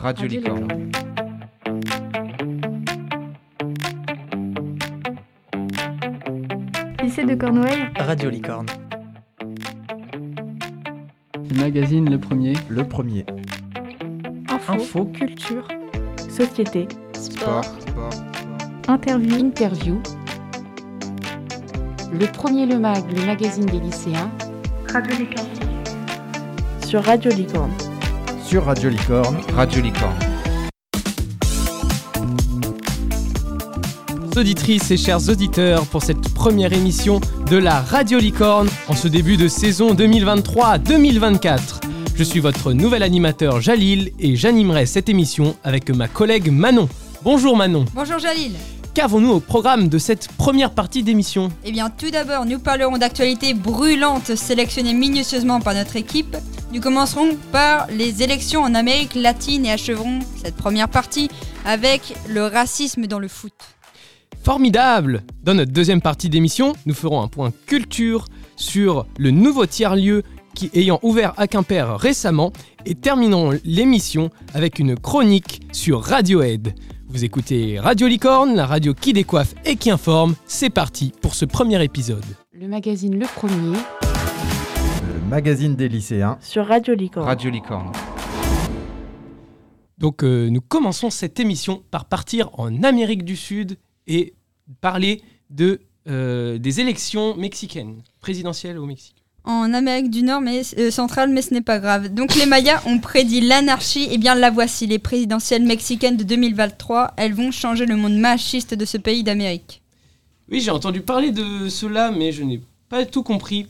Radio Licorne. Lycée de Cornouailles. Radio Licorne. Le magazine Le Premier. Le Premier. Info, Info. culture, société, Sport. interview, Interview. Le premier Le Mag, le magazine des lycéens. Radio Licorne. Sur Radio Licorne. Sur Radio Licorne. Radio Licorne. auditrices et chers auditeurs pour cette première émission de la Radio Licorne en ce début de saison 2023-2024. Je suis votre nouvel animateur Jalil et j'animerai cette émission avec ma collègue Manon. Bonjour Manon. Bonjour Jalil. Qu'avons-nous au programme de cette première partie d'émission? Eh bien, tout d'abord, nous parlerons d'actualités brûlantes sélectionnées minutieusement par notre équipe. Nous commencerons par les élections en Amérique latine et acheverons cette première partie avec le racisme dans le foot. Formidable Dans notre deuxième partie d'émission, nous ferons un point culture sur le nouveau tiers-lieu qui ayant ouvert à Quimper récemment et terminerons l'émission avec une chronique sur Radiohead. Vous écoutez Radio Licorne, la radio qui décoiffe et qui informe. C'est parti pour ce premier épisode. Le magazine Le Premier. Magazine des lycéens. Sur Radio Licorne. Radio Licorne. Donc euh, nous commençons cette émission par partir en Amérique du Sud et parler de, euh, des élections mexicaines, présidentielles au Mexique. En Amérique du Nord, mais euh, centrale, mais ce n'est pas grave. Donc les Mayas ont prédit l'anarchie. Et bien la voici, les présidentielles mexicaines de 2023. Elles vont changer le monde machiste de ce pays d'Amérique. Oui, j'ai entendu parler de cela, mais je n'ai pas tout compris.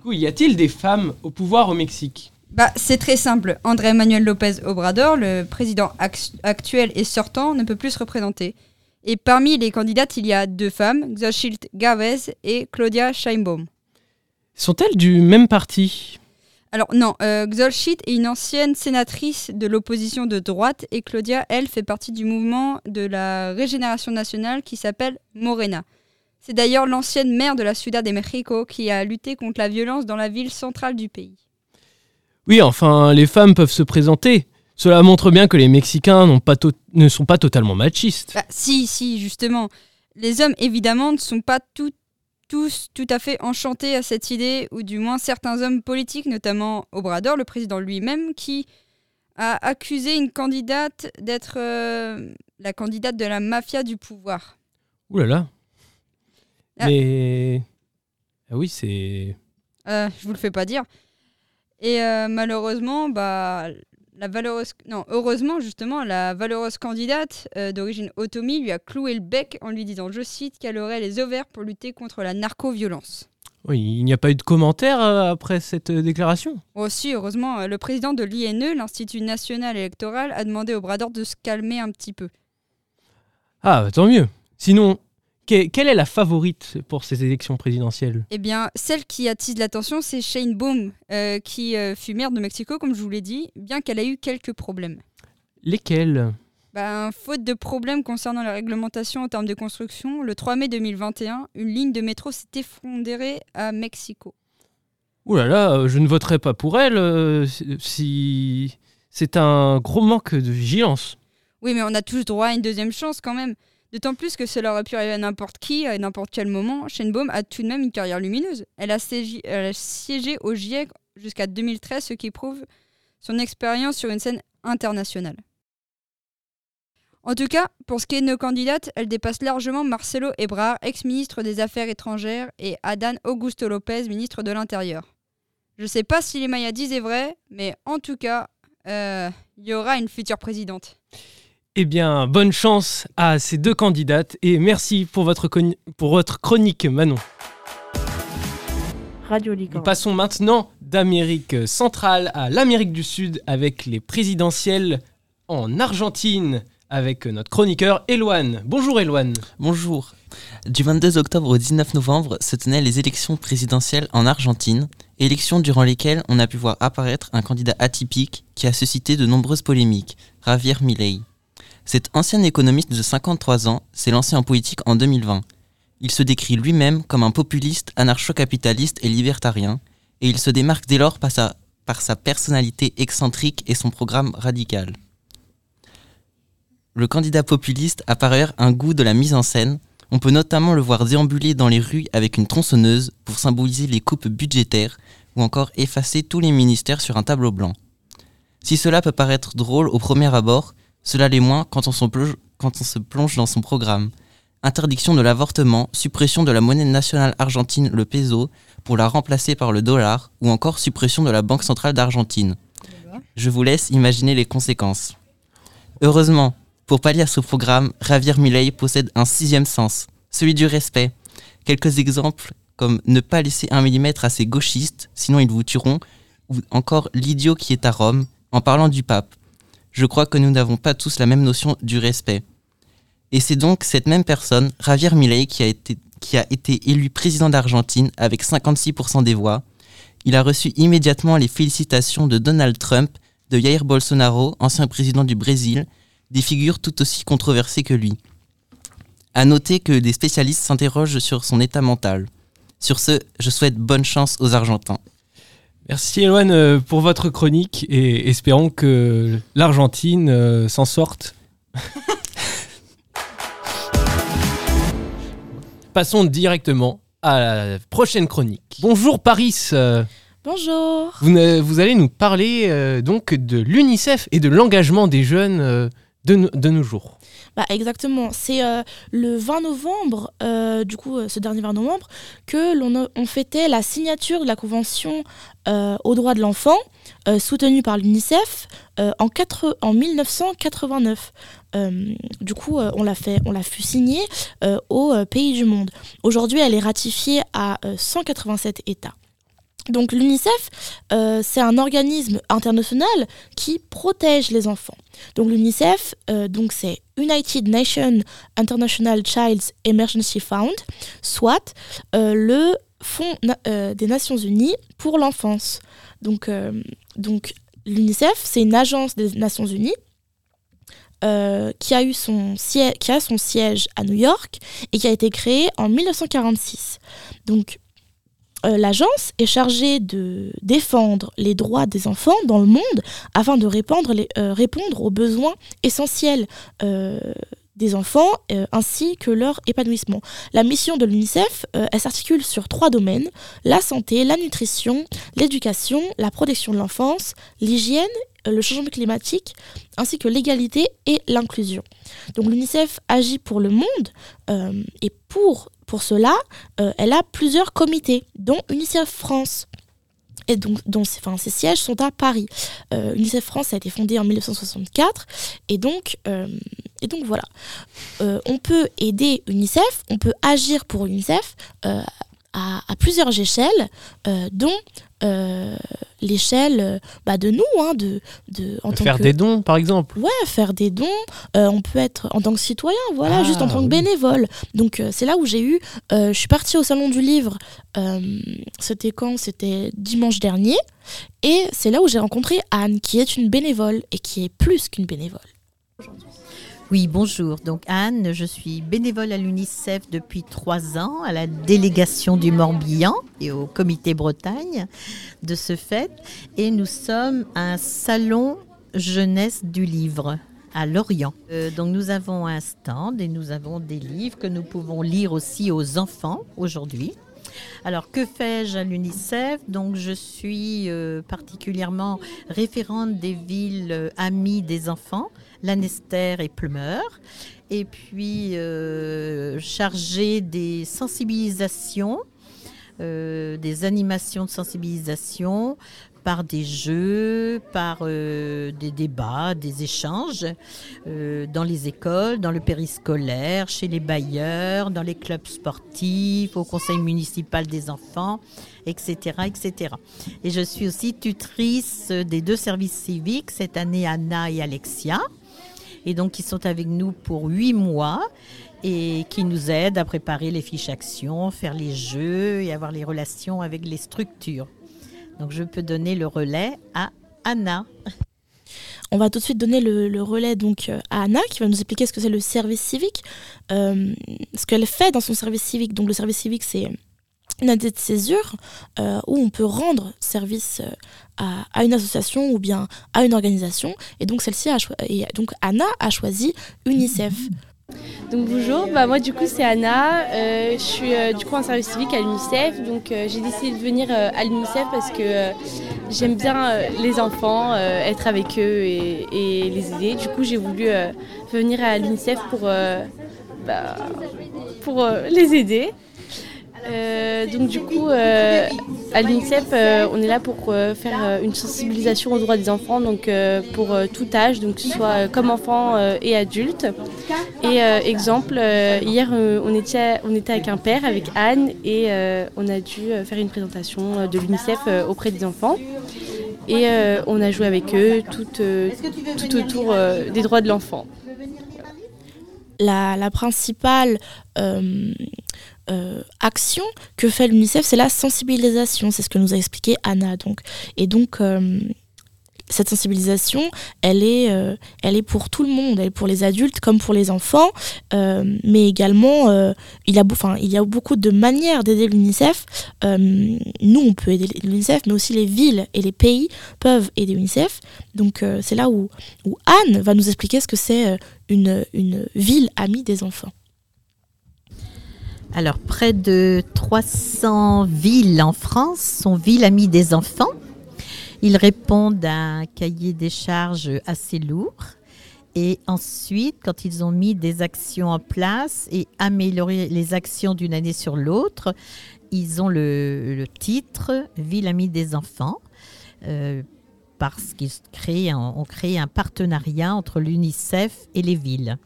Du coup, y a-t-il des femmes au pouvoir au Mexique? Bah, c'est très simple. André Manuel López Obrador, le président ac- actuel et sortant, ne peut plus se représenter. Et parmi les candidates, il y a deux femmes, Xochitl Gávez et Claudia Sheinbaum. Sont-elles du même parti? Alors non, euh, Xochitl est une ancienne sénatrice de l'opposition de droite et Claudia, elle, fait partie du mouvement de la régénération nationale qui s'appelle Morena. C'est d'ailleurs l'ancienne maire de la Ciudad de México qui a lutté contre la violence dans la ville centrale du pays. Oui, enfin, les femmes peuvent se présenter. Cela montre bien que les Mexicains pas ne sont pas totalement machistes. Bah, si, si, justement. Les hommes, évidemment, ne sont pas tout- tous tout à fait enchantés à cette idée, ou du moins certains hommes politiques, notamment Obrador, le président lui-même, qui a accusé une candidate d'être euh, la candidate de la mafia du pouvoir. Ouh là là. Ah. Mais... Ah oui, c'est... Euh, je vous le fais pas dire. Et euh, malheureusement, bah, la valeureuse, non, heureusement justement, la valeureuse candidate euh, d'origine otomie lui a cloué le bec en lui disant, je cite, qu'elle aurait les ovaires pour lutter contre la narco-violence. Oui, il n'y a pas eu de commentaires euh, après cette déclaration? Aussi, heureusement, euh, le président de l'INE, l'Institut national électoral, a demandé au Brador de se calmer un petit peu. Ah, bah, tant mieux. Sinon, quelle est la favorite pour ces élections présidentielles? Eh bien, celle qui attise l'attention, c'est Shane Baum, euh, qui euh, fut maire de Mexico, comme je vous l'ai dit, bien qu'elle ait eu quelques problèmes. Lesquelles Ben, faute de problèmes concernant la réglementation en termes de construction, le 3 mai 2021, une ligne de métro s'est effondrée à Mexico. Ouh là là, euh, je ne voterai pas pour elle euh, si... C'est un gros manque de vigilance. Oui, mais on a tous droit à une deuxième chance quand même. D'autant plus que cela aurait pu arriver à n'importe qui, à n'importe quel moment. Baum a tout de même une carrière lumineuse. Elle a, siégé- au GIEC jusqu'à 2013, ce qui prouve son expérience sur une scène internationale. En tout cas, pour ce qui est de nos candidates, elle dépasse largement Marcelo Ebrard, ex-ministre des Affaires étrangères, et Adán Augusto López, ministre de l'Intérieur. Je ne sais pas si les Mayas disaient vrai, mais en tout cas, euh, il y aura une future présidente. Eh bien, bonne chance à ces deux candidates et merci pour votre, pour votre chronique, Manon. Radio Nous passons maintenant d'Amérique centrale à l'Amérique du Sud avec les présidentielles en Argentine avec notre chroniqueur Eloane. Bonjour Eloane. Bonjour. Du 22 octobre au 19 novembre se tenaient les élections présidentielles en Argentine, élections durant lesquelles on a pu voir apparaître un candidat atypique qui a suscité de nombreuses polémiques, Javier Milei. Cet ancien économiste de 53 ans s'est lancé en politique en 2020. Il se décrit lui-même comme un populiste anarcho-capitaliste et libertarien, et il se démarque dès lors par sa, personnalité excentrique et son programme radical. le candidat populiste a par ailleurs un goût de la mise en scène. On peut notamment le voir déambuler dans les rues avec une tronçonneuse pour symboliser les coupes budgétaires ou encore effacer tous les ministères sur un tableau blanc. Si cela peut paraître drôle au premier abord, cela l'est moins quand on, se plonge, dans son programme. Interdiction de l'avortement, suppression de la monnaie nationale argentine, le peso, pour la remplacer par le dollar, ou encore suppression de la Banque centrale d'Argentine. Je vous laisse imaginer les conséquences. Heureusement, pour pallier à ce programme, Javier Milei possède un sixième sens, celui du respect. Quelques exemples comme ne pas laisser un millimètre à ces gauchistes, sinon ils vous tueront, ou encore l'idiot qui est à Rome, en parlant du pape. Je crois que nous n'avons pas tous la même notion du respect. Et c'est donc cette même personne, Javier Milei, qui a été, élu président d'Argentine avec 56% des voix. Il a reçu immédiatement les félicitations de Donald Trump, de Jair Bolsonaro, ancien président du Brésil, des figures tout aussi controversées que lui. À noter que des spécialistes s'interrogent sur son état mental. Sur ce, je souhaite bonne chance aux Argentins. Merci Eloane euh, pour votre chronique et espérons que l'Argentine euh, s'en sorte. Passons directement à la prochaine chronique. Bonjour Paris. Bonjour. Vous, allez nous parler euh, donc de l'UNICEF et de l'engagement des jeunes euh, de, no- de nos jours. Bah, exactement. C'est euh, le 20 novembre, euh, du coup, euh, ce dernier 20 novembre, que l'on fêtait la signature de la Convention aux droits de l'enfant, soutenue par l'UNICEF en, quatre- en 1989. Euh, du coup, on l'a fait, on l'a fait signer euh, aux pays du monde. Aujourd'hui, elle est ratifiée à euh, 187 États. Donc l'UNICEF, euh, c'est un organisme international qui protège les enfants. Donc l'UNICEF, euh, donc c'est United Nations International Child's Emergency Fund, soit euh, le Fonds des Nations Unies pour l'enfance. Donc, l'UNICEF, c'est une agence des Nations Unies qui, a son siège, à New York et qui a été créée en 1946. Donc euh, l'agence est chargée de défendre les droits des enfants dans le monde afin de euh, répondre aux besoins essentiels euh, des enfants ainsi que leur épanouissement. La mission de l'UNICEF, s'articule sur trois domaines, la santé, la nutrition, l'éducation, la protection de l'enfance, l'hygiène, le changement climatique, ainsi que l'égalité et l'inclusion. Donc l'UNICEF agit pour le monde et pour, pour cela, euh, elle a plusieurs comités, dont UNICEF France. Et donc, dont, ses- sièges sont à Paris. Euh, UNICEF France a été fondée en 1964. Et donc, euh, et donc voilà. On peut aider UNICEF, on peut agir pour UNICEF à, à plusieurs échelles, euh, dont euh, l'échelle euh, bah, de nous, hein, de, de, en tant Faire que... des dons par exemple. Ouais, faire des dons. Euh, on peut être en tant que citoyen, voilà, Ah, juste en tant que bénévole. Donc euh, c'est là où j'ai eu. je suis partie au salon du livre. C'était quand? C'était dimanche dernier. Et c'est là où j'ai rencontré Anne, qui est une bénévole et qui est plus qu'une bénévole. Oui, bonjour. Donc Anne, je suis bénévole à l'UNICEF depuis trois ans, à la délégation du Morbihan et au comité Bretagne de ce fait. Et nous sommes un salon jeunesse du livre à Lorient. Euh, donc nous avons un stand et nous avons des livres que nous pouvons lire aussi aux enfants aujourd'hui. Alors, que fais-je à l'UNICEF? Donc, je suis euh, particulièrement référente des villes euh, amies des enfants, Lanester et Plumeur, et puis euh, chargée des sensibilisations, des animations de sensibilisation par des jeux, par euh, des débats, des échanges euh, dans les écoles, dans le périscolaire, chez les bailleurs, dans les clubs sportifs, au conseil municipal des enfants, etc., etc. Et je suis aussi tutrice des deux services civiques, cette année Anna et Alexia, et donc qui sont avec nous pour huit mois et qui nous aident à préparer les fiches actions, faire les jeux et avoir les relations avec les structures. Donc je peux donner le relais à Anna. On va tout de suite donner le, le relais donc euh, à Anna qui va nous expliquer ce que c'est le service civique, euh, ce qu'elle fait dans son service civique. Donc le service civique, c'est une année de césure euh, où on peut rendre service à, à une association ou bien à une organisation. Et donc celle-ci a et donc Anna a choisi UNICEF. Donc bonjour, bah moi du coup c'est Anna, Euh, je suis euh, du coup en service civique à l'UNICEF, donc euh, j'ai décidé de venir à l'UNICEF parce que j'aime bien les enfants, être avec eux et, les aider. Du coup j'ai voulu venir à l'UNICEF pour, bah, pour les aider. Euh, donc du coup, euh, à l'UNICEF, euh, on est là pour euh, faire une sensibilisation aux droits des enfants, donc pour tout âge, donc que ce soit comme enfants euh, et adultes. Et exemple, hier on, était, on était avec un père, avec Anne, et on a dû faire une présentation de l'UNICEF auprès des enfants. Et on a joué avec eux tout, tout autour des droits de l'enfant. La, la principale euh, action que fait l'UNICEF, c'est la sensibilisation. C'est ce que nous a expliqué Anna. Donc. Et donc, euh, cette sensibilisation, elle est, euh, elle est pour tout le monde. Elle est pour les adultes comme pour les enfants. Mais également, il, y a, il y a beaucoup de manières d'aider l'UNICEF. Nous, on peut aider l'UNICEF, mais aussi les villes et les pays peuvent aider l'UNICEF. Donc, c'est là où, où Anne va nous expliquer ce que c'est une, une ville amie des enfants. Alors, près de 300 villes en France sont villes amies des enfants. Ils répondent à un cahier des charges assez lourd. Et ensuite, quand ils ont mis des actions en place et amélioré les actions d'une année sur l'autre, ils ont le, titre Ville amie des enfants. euh, parce qu'ils ont créé un partenariat entre l'UNICEF et les villes.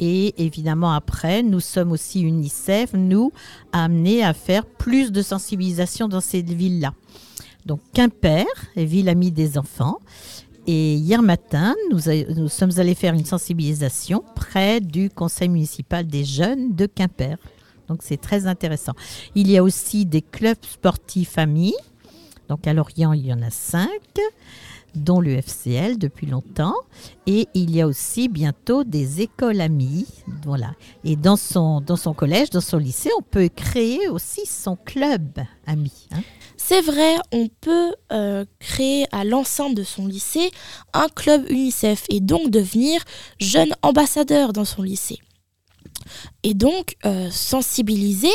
Et évidemment, après, nous sommes aussi UNICEF, nous, amenés à faire plus de sensibilisation dans cette ville-là. Donc, Quimper, ville amie des enfants. Et hier matin, nous, nous sommes allés faire une sensibilisation près du conseil municipal des jeunes de Quimper. Donc, c'est très intéressant. Il y a aussi des clubs sportifs amis. Donc, à Lorient, il y en a cinq dont le FCL depuis longtemps. Et il y a aussi bientôt des écoles amies. Voilà. Et dans son, dans son collège, dans son lycée, on peut créer aussi son club ami. hein. C'est vrai, on peut euh, créer à l'enceinte de son lycée un club UNICEF et donc devenir jeune ambassadeur dans son lycée. Et donc euh, sensibiliser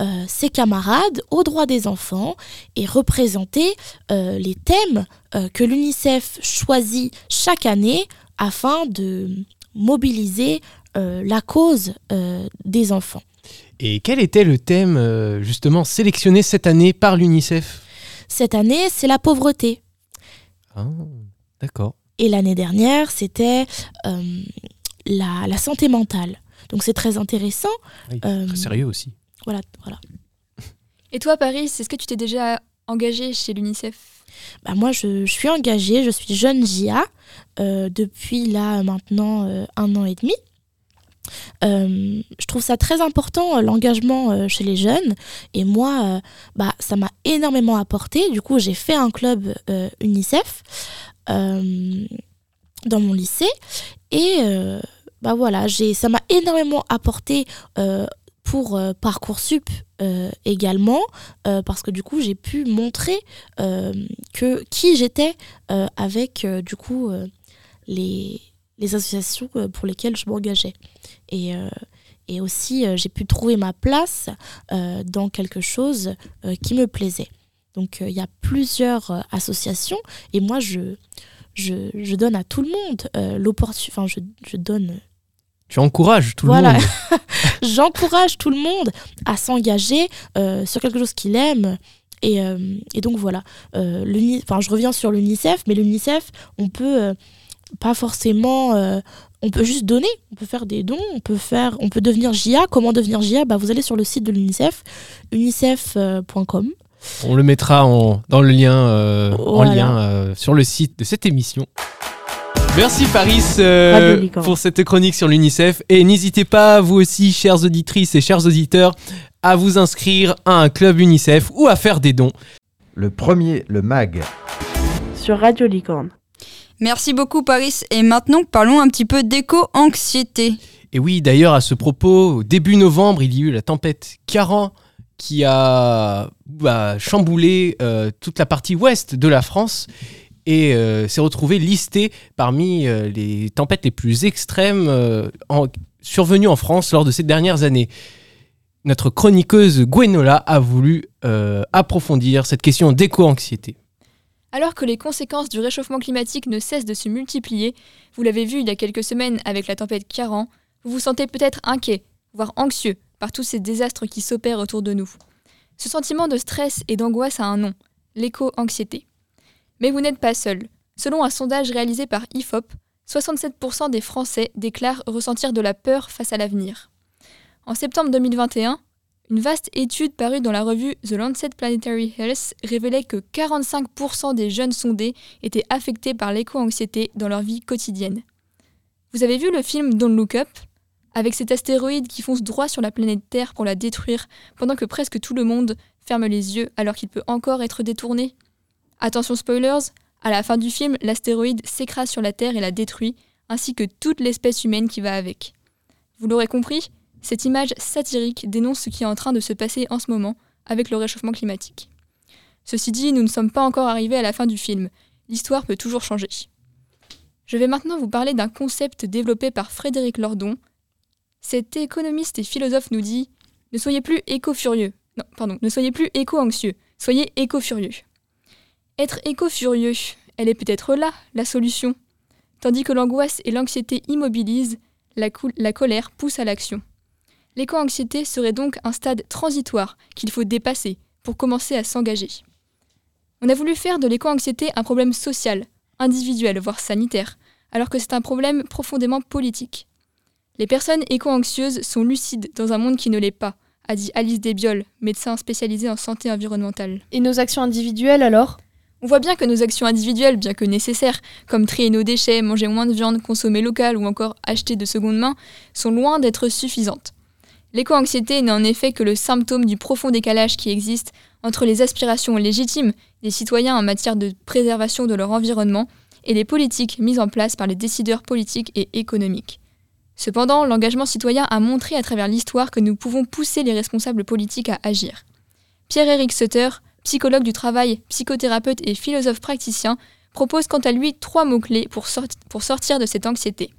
euh, ses camarades aux droits des enfants et représenter euh, les thèmes que l'UNICEF choisit chaque année afin de mobiliser la cause des enfants. Et quel était le thème justement sélectionné cette année par l'UNICEF? Cette année, c'est la pauvreté. Ah, D'accord. Et l'année dernière, c'était la, la santé mentale. Donc c'est très intéressant. Oui, Euh, Très sérieux aussi. Voilà, voilà. Et toi, Paris, est-ce que tu t'es déjà engagée chez l'UNICEF? Bah, moi, je, je suis engagée, je suis jeune JA euh, depuis là maintenant euh, un an et demi. Euh, je trouve ça très important, euh, l'engagement euh, chez les jeunes. Et moi, euh, bah, ça m'a énormément apporté. Du coup, j'ai fait un club euh, UNICEF euh, dans mon lycée. Et euh, bah, voilà, ça m'a énormément apporté euh, pour euh, Parcoursup euh, également, parce que du coup, j'ai pu montrer que qui j'étais avec du coup les, les associations pour lesquelles je m'engageais. Et, et aussi, j'ai pu trouver ma place dans quelque chose qui me plaisait. Donc, il y a plusieurs associations et moi, je, je, donne à tout le monde l'opportunité. Enfin, je, je donne. Tu encourages tout voilà. le monde. J'encourage tout le monde à s'engager euh, sur quelque chose qu'il aime. Et, euh, et donc voilà, Euh, enfin, je reviens sur l'UNICEF, mais l'UNICEF, on peut euh, pas forcément, on peut juste donner, on peut faire des dons, on peut faire, on peut devenir JA. Comment devenir JA bah, Vous allez sur le site de l'UNICEF, unicef.com. On le mettra en, dans le lien, en lien sur le site de cette émission. Merci Paris euh, pour cette chronique sur l'UNICEF. Et n'hésitez pas, vous aussi, chères auditrices et chers auditeurs, à vous inscrire à un club UNICEF ou à faire des dons. Le premier, le MAG. Sur Radio Licorne. Merci beaucoup Paris. Et maintenant, parlons un petit peu d'éco-anxiété. Et oui, d'ailleurs, à ce propos, au début novembre, il y a eu la tempête Ciaran qui a bah, chamboulé euh, toute la partie ouest de la France et euh, s'est retrouvé listé parmi euh, les tempêtes les plus extrêmes euh, en- survenues en France lors de ces dernières années. Notre chroniqueuse Gwenola a voulu approfondir cette question d'éco-anxiété. Alors que les conséquences du réchauffement climatique ne cessent de se multiplier, vous l'avez vu il y a quelques semaines avec la tempête Karan, vous vous sentez peut-être inquiet, voire anxieux, par tous ces désastres qui s'opèrent autour de nous. Ce sentiment de stress et d'angoisse a un nom, l'éco-anxiété. Mais vous n'êtes pas seul. Selon un sondage réalisé par IFOP, 67% des Français déclarent ressentir de la peur face à l'avenir. En septembre 2021, une vaste étude parue dans la revue The Lancet Planetary Health révélait que 45% des jeunes sondés étaient affectés par l'éco-anxiété dans leur vie quotidienne. Vous avez vu le film Don't Look Up? Avec cet astéroïde qui fonce droit sur la planète Terre pour la détruire, pendant que presque tout le monde ferme les yeux alors qu'il peut encore être détourné? Attention spoilers, à la fin du film, l'astéroïde s'écrase sur la Terre et la détruit, ainsi que toute l'espèce humaine qui va avec. Vous l'aurez compris, cette image satirique dénonce ce qui est en train de se passer en ce moment avec le réchauffement climatique. Ceci dit, nous ne sommes pas encore arrivés à la fin du film. L'histoire peut toujours changer. Je vais maintenant vous parler d'un concept développé par Frédéric Lordon. Cet économiste et philosophe nous dit Ne soyez plus éco-furieux. Non, pardon, ne soyez plus éco-anxieux. Soyez éco-furieux. Être éco-furieux, elle est peut-être là, la solution. Tandis que l'angoisse et l'anxiété immobilisent, la, colère pousse à l'action. L'éco-anxiété serait donc un stade transitoire qu'il faut dépasser pour commencer à s'engager. On a voulu faire de l'éco-anxiété un problème social, individuel, voire sanitaire, alors que c'est un problème profondément politique. Les personnes éco-anxieuses sont lucides dans un monde qui ne l'est pas, a dit Alice Desbioles, médecin spécialisée en santé environnementale. Et nos actions individuelles alors? On voit bien que nos actions individuelles, bien que nécessaires, comme trier nos déchets, manger moins de viande, consommer local ou encore acheter de seconde main, sont loin d'être suffisantes. L'éco-anxiété n'est en effet que le symptôme du profond décalage qui existe entre les aspirations légitimes des citoyens en matière de préservation de leur environnement et les politiques mises en place par les décideurs politiques et économiques. Cependant, l'engagement citoyen a montré à travers l'histoire que nous pouvons pousser les responsables politiques à agir. Pierre-Éric Sutter, psychologue du travail, psychothérapeute et philosophe praticien, propose quant à lui trois mots-clés pour, sort- pour sortir de cette anxiété.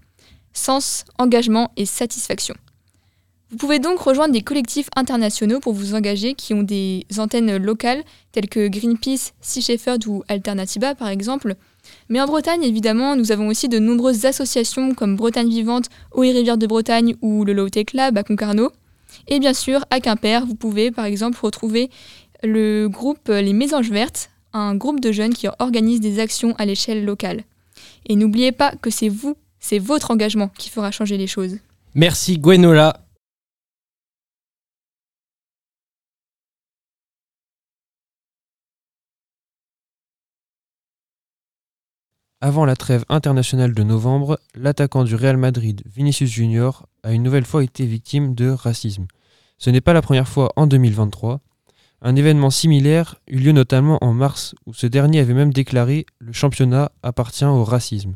Sens, engagement et satisfaction. Vous pouvez donc rejoindre des collectifs internationaux pour vous engager qui ont des antennes locales telles que Greenpeace, Sea Shepherd ou Alternativa par exemple. Mais en Bretagne, évidemment, nous avons aussi de nombreuses associations comme Bretagne Vivante, Eau et Rivière de Bretagne ou le Low Tech Lab à Concarneau. Et bien sûr, à Quimper, vous pouvez par exemple retrouver le groupe Les Mésanges Vertes, un groupe de jeunes qui organise des actions à l'échelle locale. Et n'oubliez pas que c'est vous, c'est votre engagement qui fera changer les choses. Merci Gwenola. Avant la trêve internationale de novembre, l'attaquant du Real Madrid, Vinicius Junior, a une nouvelle fois été victime de racisme. Ce n'est pas la première fois en 2023. Un événement similaire eut lieu notamment en mars, où ce dernier avait même déclaré Le championnat appartient au racisme.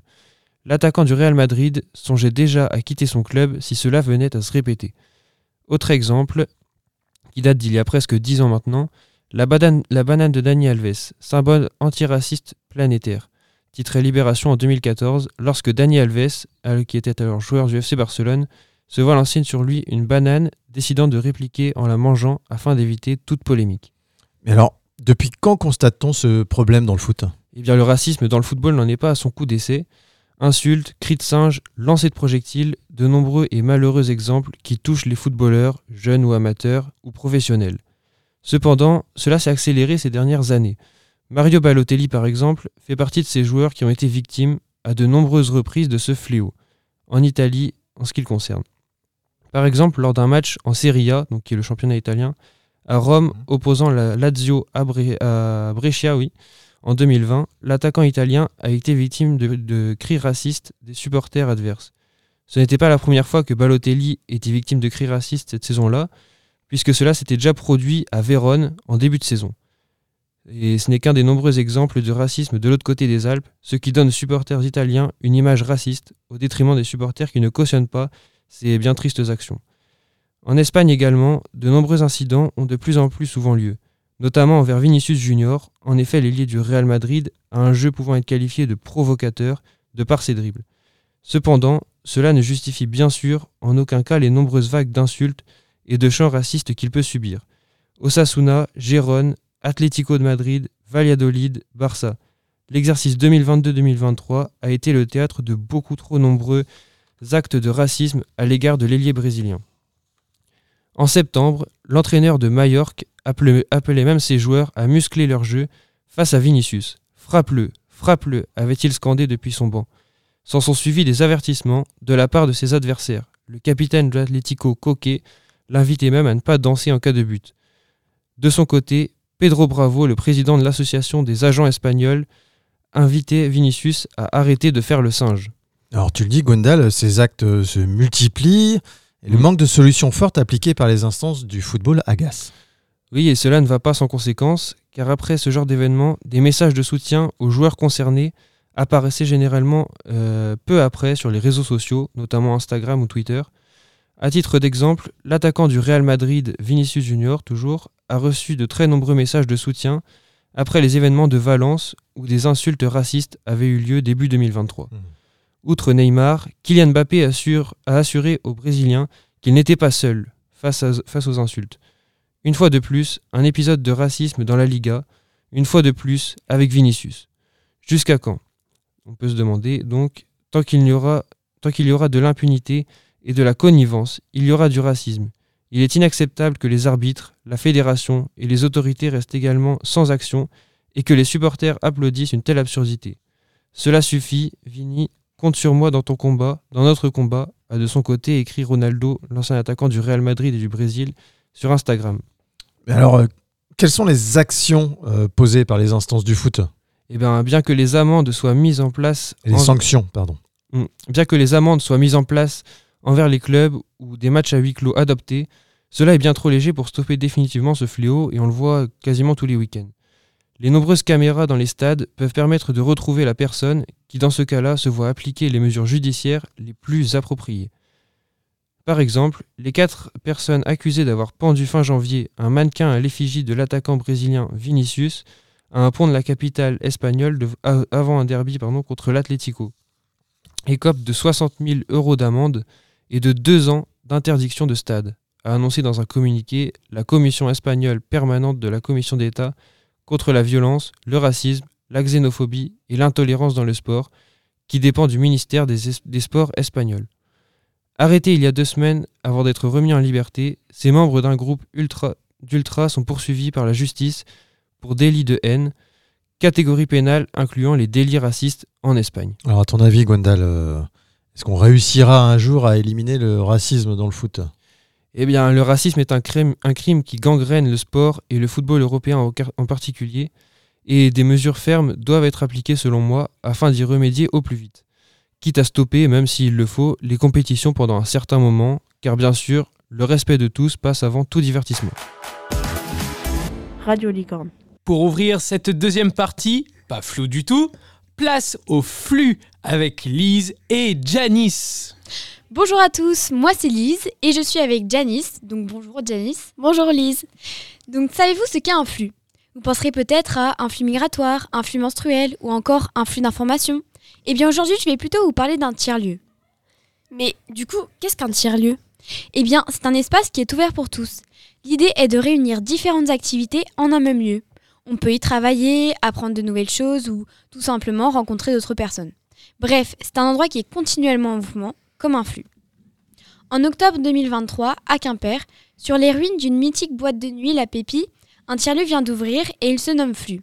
L'attaquant du Real Madrid songeait déjà à quitter son club si cela venait à se répéter. Autre exemple, qui date d'il y a presque 10 ans maintenant, la banane, de Dani Alves, symbole antiraciste planétaire titré Libération en 2014, lorsque Dani Alves, qui était alors joueur du FC Barcelone, se voit lancer sur lui une banane, décidant de répliquer en la mangeant afin d'éviter toute polémique. Mais alors, depuis quand constate-t-on ce problème dans le foot? Eh bien, le racisme dans le football n'en est pas à son coup d'essai. Insultes, cris de singe, lancers de projectiles, de nombreux et malheureux exemples qui touchent les footballeurs, jeunes ou amateurs, ou professionnels. Cependant, cela s'est accéléré ces dernières années. Mario Balotelli, par exemple, fait partie de ces joueurs qui ont été victimes à de nombreuses reprises de ce fléau, en Italie en ce qui le concerne. Par exemple, lors d'un match en Serie A, donc qui est le championnat italien, à Rome, opposant la Lazio à, Bre- à Brescia, oui, en 2020, l'attaquant italien a été victime de, de cris racistes des supporters adverses. Ce n'était pas la première fois que Balotelli était victime de cris racistes cette saison-là, puisque cela s'était déjà produit à Vérone en début de saison. Et ce n'est qu'un des nombreux exemples de racisme de l'autre côté des Alpes, ce qui donne aux supporters italiens une image raciste au détriment des supporters qui ne cautionnent pas ces bien tristes actions. En Espagne également, de nombreux incidents ont de plus en plus souvent lieu, notamment envers Vinicius Junior, en effet l'ailier du Real Madrid a un jeu pouvant être qualifié de provocateur de par ses dribbles. Cependant, cela ne justifie bien sûr en aucun cas les nombreuses vagues d'insultes et de chants racistes qu'il peut subir. Osasuna, Gérone, Atlético de Madrid, Valladolid, Barça. L'exercice 2022-2023 a été le théâtre de beaucoup trop nombreux actes de racisme à l'égard de l'ailier brésilien. En septembre, l'entraîneur de Majorque appelait, même ses joueurs à muscler leur jeu face à Vinicius. Frappe-le, frappe-le, avait-il scandé depuis son banc. S'en sont suivis des avertissements de la part de ses adversaires. Le capitaine de l'Atlético Coque l'invitait même à ne pas danser en cas de but. De son côté, Pedro Bravo, le président de l'association des agents espagnols, invitait Vinicius à arrêter de faire le singe. Alors tu le dis, Gwendal, ces actes se multiplient et le Mm. manque de solutions fortes appliquées par les instances du football agace. Oui, et cela ne va pas sans conséquence, car après ce genre d'événement, des messages de soutien aux joueurs concernés apparaissaient généralement euh, peu après sur les réseaux sociaux, notamment Instagram ou Twitter. À titre d'exemple, l'attaquant du Real Madrid, Vinicius Junior, toujours, a reçu de très nombreux messages de soutien après les événements de Valence où des insultes racistes avaient eu lieu début 2023. Outre Neymar, Kylian Mbappé a assuré aux Brésiliens qu'il n'était pas seul face aux insultes. Une fois de plus, un épisode de racisme dans la Liga, une fois de plus avec Vinicius. Jusqu'à quand? On peut se demander donc, tant qu'il y aura, tant qu'il y aura de l'impunité et de la connivence, il y aura du racisme. Il est inacceptable que les arbitres, la fédération et les autorités restent également sans action et que les supporters applaudissent une telle absurdité. Cela suffit, Vini, compte sur moi dans ton combat, dans notre combat, a de son côté écrit Ronaldo, l'ancien attaquant du Real Madrid et du Brésil, sur Instagram. Mais alors, euh, quelles sont les actions euh, posées par les instances du foot? Eh bien, bien que les amendes soient mises en place. Et les en- sanctions, pardon. Mm. Bien que les amendes soient mises en place envers les clubs ou des matchs à huis clos adoptés, cela est bien trop léger pour stopper définitivement ce fléau et on le voit quasiment tous les week-ends. Les nombreuses caméras dans les stades peuvent permettre de retrouver la personne qui, dans ce cas-là, se voit appliquer les mesures judiciaires les plus appropriées. Par exemple, les quatre personnes accusées d'avoir pendu fin janvier un mannequin à l'effigie de l'attaquant brésilien Vinicius à un pont de la capitale espagnole avant un derby contre l'Atlético écope de 60 000 euros d'amende et de deux ans d'interdiction de stade, a annoncé dans un communiqué la commission espagnole permanente de la Commission d'État contre la violence, le racisme, la xénophobie et l'intolérance dans le sport, qui dépend du ministère des, es- des Sports espagnol. Arrêtés il y a deux semaines avant d'être remis en liberté, ces membres d'un groupe ultra d'ultra sont poursuivis par la justice pour délit de haine, catégorie pénale incluant les délits racistes en Espagne. Alors, à ton avis, Gwendal, euh, est-ce qu'on réussira un jour à éliminer le racisme dans le foot? Eh bien, le racisme est un crime, un crime qui gangrène le sport et le football européen en particulier, et des mesures fermes doivent être appliquées selon moi afin d'y remédier au plus vite. Quitte à stopper, même s'il le faut, les compétitions pendant un certain moment, car bien sûr, le respect de tous passe avant tout divertissement. Radio Licorne. Pour ouvrir cette deuxième partie, pas flou du tout, place au flux avec Lise et Janice. Bonjour à tous, moi c'est Lise et je suis avec Janice. Donc bonjour Janice. Bonjour Lise. Donc savez-vous ce qu'est un flux? Vous penserez peut-être à un flux migratoire, un flux menstruel ou encore un flux d'informations. Eh bien aujourd'hui je vais plutôt vous parler d'un tiers-lieu. Mais du coup, qu'est-ce qu'un tiers-lieu? Eh bien c'est un espace qui est ouvert pour tous. L'idée est de réunir différentes activités en un même lieu. On peut y travailler, apprendre de nouvelles choses ou tout simplement rencontrer d'autres personnes. Bref, c'est un endroit qui est continuellement en mouvement, comme un flux. En octobre 2023, à Quimper, sur les ruines d'une mythique boîte de nuit, la Pépi, un tiers-lieu vient d'ouvrir et il se nomme Flux.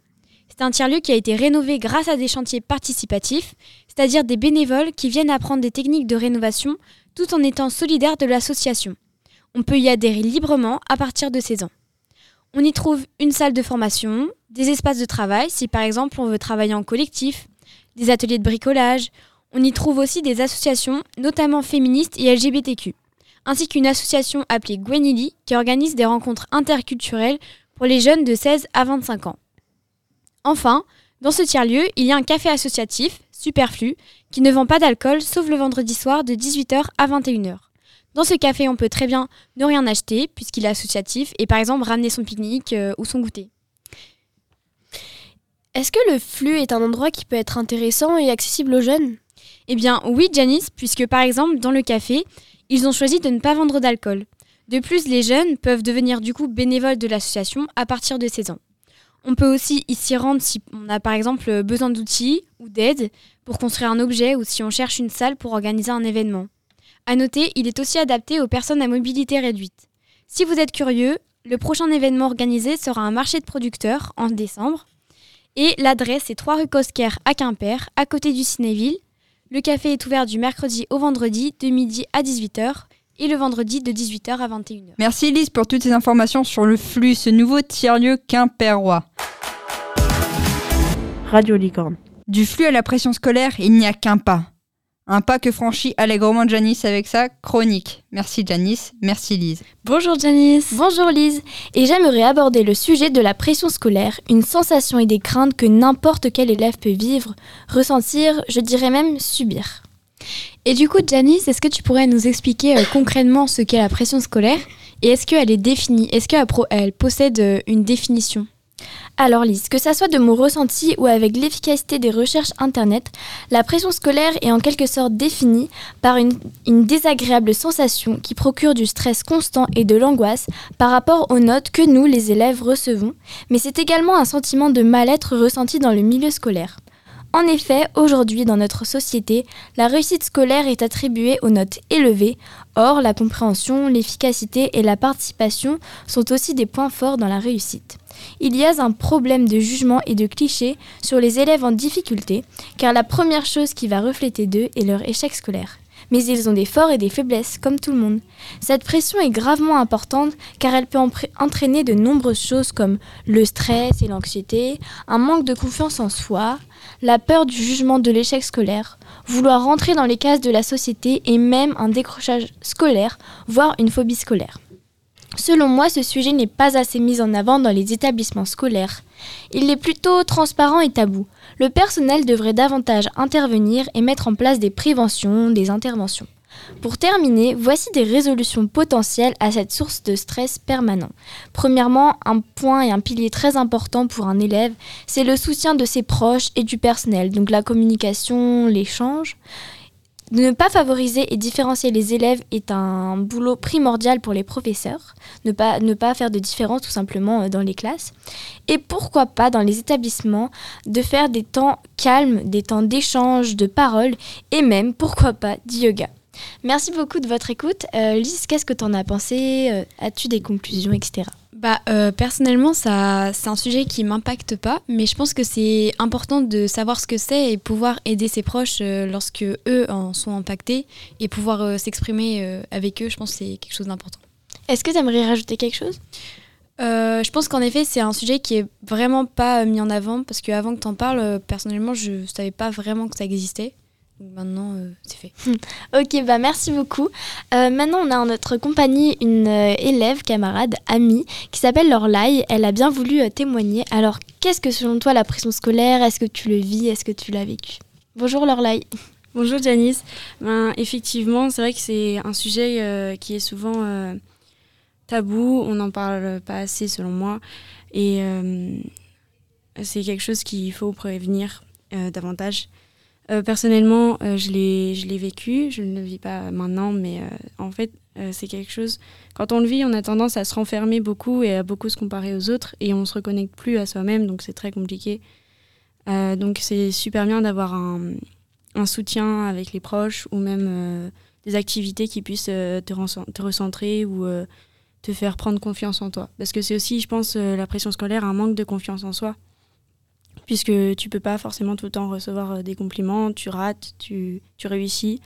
C'est un tiers-lieu qui a été rénové grâce à des chantiers participatifs, c'est-à-dire des bénévoles qui viennent apprendre des techniques de rénovation tout en étant solidaires de l'association. On peut y adhérer librement à partir de 16 ans. On y trouve une salle de formation, des espaces de travail si par exemple on veut travailler en collectif, des ateliers de bricolage. On y trouve aussi des associations, notamment féministes et LGBTQ, ainsi qu'une association appelée Gwenili qui organise des rencontres interculturelles pour les jeunes de 16 à 25 ans. Enfin, dans ce tiers-lieu, il y a un café associatif, Superflu, qui ne vend pas d'alcool sauf le vendredi soir de 18h à 21h. Dans ce café, on peut très bien ne rien acheter puisqu'il est associatif et par exemple ramener son pique-nique euh, ou son goûter. Est-ce que le flux est un endroit qui peut être intéressant et accessible aux jeunes? Eh bien oui Janice, puisque par exemple dans le café, ils ont choisi de ne pas vendre d'alcool. De plus, les jeunes peuvent devenir du coup bénévoles de l'association à partir de 16 ans. On peut aussi y s'y rendre si on a par exemple besoin d'outils ou d'aide pour construire un objet ou si on cherche une salle pour organiser un événement. À noter, il est aussi adapté aux personnes à mobilité réduite. Si vous êtes curieux, le prochain événement organisé sera un marché de producteurs en décembre. Et l'adresse est 3 rue Cosquer à Quimper, à côté du Cinéville. Le café est ouvert du mercredi au vendredi de midi à 18h et le vendredi de 18h à 21h. Merci Elise pour toutes ces informations sur le flux, ce nouveau tiers-lieu quimperois. Radio Licorne. Du flux à la pression scolaire, il n'y a qu'un pas. Un pas que franchit allègrement Janice avec sa chronique. Merci Janice, merci Lise. Bonjour Janice. Bonjour Lise. Et j'aimerais aborder le sujet de la pression scolaire, une sensation et des craintes que n'importe quel élève peut vivre, ressentir, je dirais même subir. Et du coup, Janice, est-ce que tu pourrais nous expliquer euh, concrètement ce qu'est la pression scolaire? Et est-ce qu'elle est définie? Est-ce qu'elle possède euh, une définition? Alors Lise, que ça soit de mon ressenti ou avec l'efficacité des recherches Internet, la pression scolaire est en quelque sorte définie par une, une, désagréable sensation qui procure du stress constant et de l'angoisse par rapport aux notes que nous, les élèves, recevons, mais c'est également un sentiment de mal-être ressenti dans le milieu scolaire. En effet, aujourd'hui, dans notre société, la réussite scolaire est attribuée aux notes élevées. Or, la compréhension, l'efficacité et la participation sont aussi des points forts dans la réussite. Il y a un problème de jugement et de clichés sur les élèves en difficulté, car la première chose qui va refléter d'eux est leur échec scolaire. Mais ils ont des forts et des faiblesses, comme tout le monde. Cette pression est gravement importante car elle peut entraîner de nombreuses choses comme le stress et l'anxiété, un manque de confiance en soi, la peur du jugement de l'échec scolaire, vouloir rentrer dans les cases de la société et même un décrochage scolaire, voire une phobie scolaire. Selon moi, ce sujet n'est pas assez mis en avant dans les établissements scolaires. Il est plutôt transparent et tabou. Le personnel devrait davantage intervenir et mettre en place des préventions, des interventions. Pour terminer, voici des résolutions potentielles à cette source de stress permanent. Premièrement, un point et un pilier très important pour un élève, c'est le soutien de ses proches et du personnel, donc la communication, l'échange. Ne pas favoriser et différencier les élèves est un boulot primordial pour les professeurs. Ne pas, faire de différence tout simplement euh, dans les classes. Et pourquoi pas dans les établissements de faire des temps calmes, des temps d'échange, de paroles et même, pourquoi pas, du yoga. Merci beaucoup de votre écoute. Euh, Lise, qu'est-ce que tu en as pensé euh, As-tu des conclusions, etc. Bah, euh, personnellement, ça, c'est un sujet qui m'impacte pas, mais je pense que c'est important de savoir ce que c'est et pouvoir aider ses proches lorsque eux en sont impactés et pouvoir s'exprimer avec eux. Je pense que c'est quelque chose d'important. Est-ce que tu aimerais rajouter quelque chose? Je pense qu'en effet, c'est un sujet qui est vraiment pas mis en avant parce qu'avant que tu en parles, personnellement, je savais pas vraiment que ça existait. Maintenant, euh, c'est fait. ok, bah merci beaucoup. Euh, maintenant, on a en notre compagnie une euh, élève, camarade, amie, qui s'appelle Lorlaï. Elle a bien voulu témoigner. Alors, qu'est-ce que selon toi la pression scolaire? Est-ce que tu le vis? Est-ce que tu l'as vécu? Bonjour Lorlaï. Bonjour Janice. Ben, effectivement, c'est vrai que c'est un sujet qui est souvent tabou. On n'en parle pas assez selon moi. Et c'est quelque chose qu'il faut prévenir davantage. Euh, personnellement, euh, je l'ai vécu, je ne le vis pas maintenant, mais euh, en fait, c'est quelque chose. Quand on le vit, on a tendance à se renfermer beaucoup et à beaucoup se comparer aux autres, et on se reconnecte plus à soi-même, donc c'est très compliqué. donc c'est super bien d'avoir un, un, soutien avec les proches ou même des activités qui puissent te, te, recentrer ou te faire prendre confiance en toi. Parce que c'est aussi, je pense, la pression scolaire, un manque de confiance en soi puisque tu peux pas forcément tout le temps recevoir euh, des compliments, tu rates, tu, tu réussis.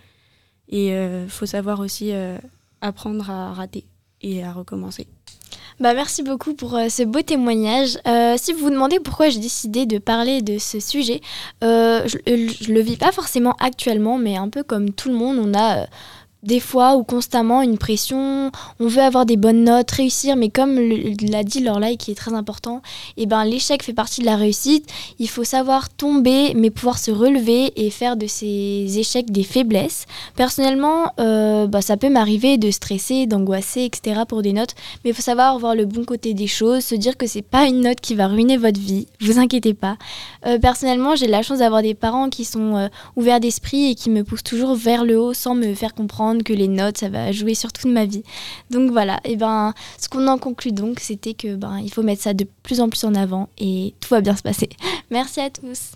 Et euh, faut savoir aussi euh, apprendre à rater et à recommencer. Bah, merci beaucoup pour ce beau témoignage. si vous vous demandez pourquoi j'ai décidé de parler de ce sujet, je, ne le vis pas forcément actuellement, mais un peu comme tout le monde, on a des fois ou constamment une pression, on veut avoir des bonnes notes, réussir, mais comme l'a dit Lorlaï qui est très important, et eh ben l'échec fait partie de la réussite. Il faut savoir tomber, mais pouvoir se relever et faire de ces échecs des faiblesses. Personnellement, euh, bah, ça peut m'arriver de stresser, d'angoisser, etc. pour des notes, mais il faut savoir voir le bon côté des choses, se dire que c'est pas une note qui va ruiner votre vie. Vous inquiétez pas. Euh, personnellement, j'ai la chance d'avoir des parents qui sont euh, ouverts d'esprit et qui me poussent toujours vers le haut sans me faire comprendre que les notes, ça va jouer sur toute ma vie. Donc voilà, et ben ce qu'on en conclut donc, c'était que ben il faut mettre ça de plus en plus en avant et tout va bien se passer. Merci à tous.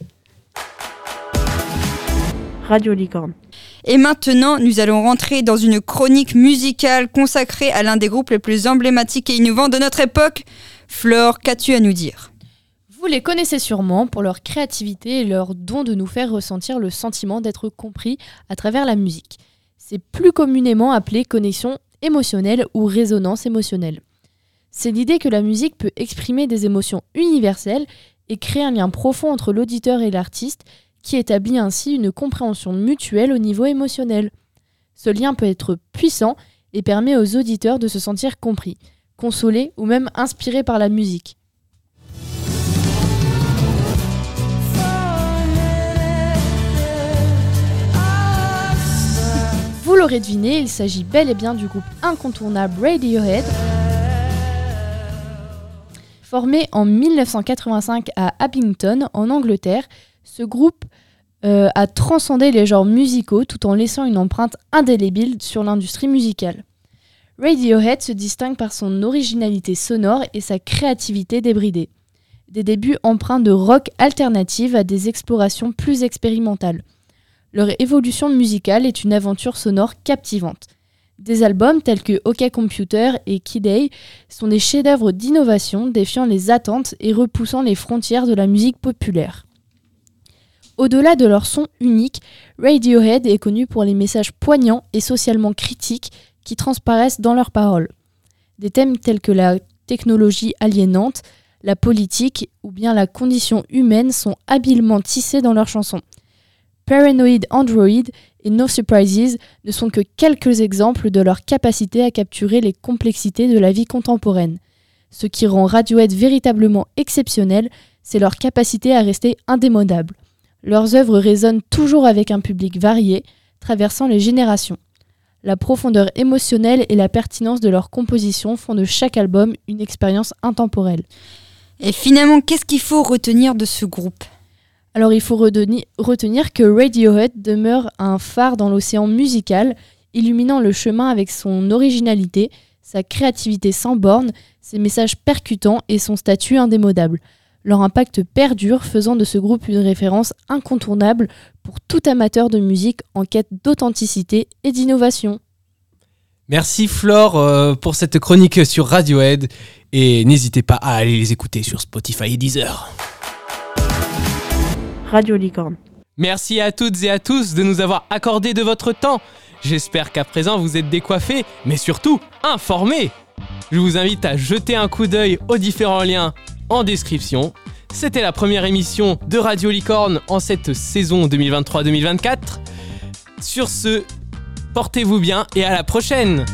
Radio Licorne. Et maintenant, nous allons rentrer dans une chronique musicale consacrée à l'un des groupes les plus emblématiques et innovants de notre époque. Flore, qu'as-tu à nous dire? Vous les connaissez sûrement pour leur créativité et leur don de nous faire ressentir le sentiment d'être compris à travers la musique. C'est plus communément appelé connexion émotionnelle ou résonance émotionnelle. C'est l'idée que la musique peut exprimer des émotions universelles et créer un lien profond entre l'auditeur et l'artiste qui établit ainsi une compréhension mutuelle au niveau émotionnel. Ce lien peut être puissant et permet aux auditeurs de se sentir compris, consolés ou même inspirés par la musique. Vous l'aurez deviné, il s'agit bel et bien du groupe incontournable Radiohead. Formé en 1985 à Abington, en Angleterre, ce groupe euh, a transcendé les genres musicaux tout en laissant une empreinte indélébile sur l'industrie musicale. Radiohead se distingue par son originalité sonore et sa créativité débridée. Des débuts empreints de rock alternative à des explorations plus expérimentales. Leur évolution musicale est une aventure sonore captivante. Des albums tels que OK Computer et Kid sont des chefs-d'œuvre d'innovation défiant les attentes et repoussant les frontières de la musique populaire. Au-delà de leur son unique, Radiohead est connu pour les messages poignants et socialement critiques qui transparaissent dans leurs paroles. Des thèmes tels que la technologie aliénante, la politique ou bien la condition humaine sont habilement tissés dans leurs chansons. Paranoid Android et No Surprises ne sont que quelques exemples de leur capacité à capturer les complexités de la vie contemporaine. Ce qui rend Radiohead véritablement exceptionnel, c'est leur capacité à rester indémodable. Leurs œuvres résonnent toujours avec un public varié, traversant les générations. La profondeur émotionnelle et la pertinence de leurs compositions font de chaque album une expérience intemporelle. Et finalement, qu'est-ce qu'il faut retenir de ce groupe? Alors il faut retenir que Radiohead demeure un phare dans l'océan musical, illuminant le chemin avec son originalité, sa créativité sans bornes, ses messages percutants et son statut indémodable. Leur impact perdure, faisant de ce groupe une référence incontournable pour tout amateur de musique en quête d'authenticité et d'innovation. Merci Flore euh, pour cette chronique sur Radiohead et n'hésitez pas à aller les écouter sur Spotify et Deezer. Radio Licorne. Merci à toutes et à tous de nous avoir accordé de votre temps. J'espère qu'à présent vous êtes décoiffés, mais surtout informés. Je vous invite à jeter un coup d'œil aux différents liens en description. C'était la première émission de Radio Licorne en cette saison 2023-2024. Sur ce, portez-vous bien et à la prochaine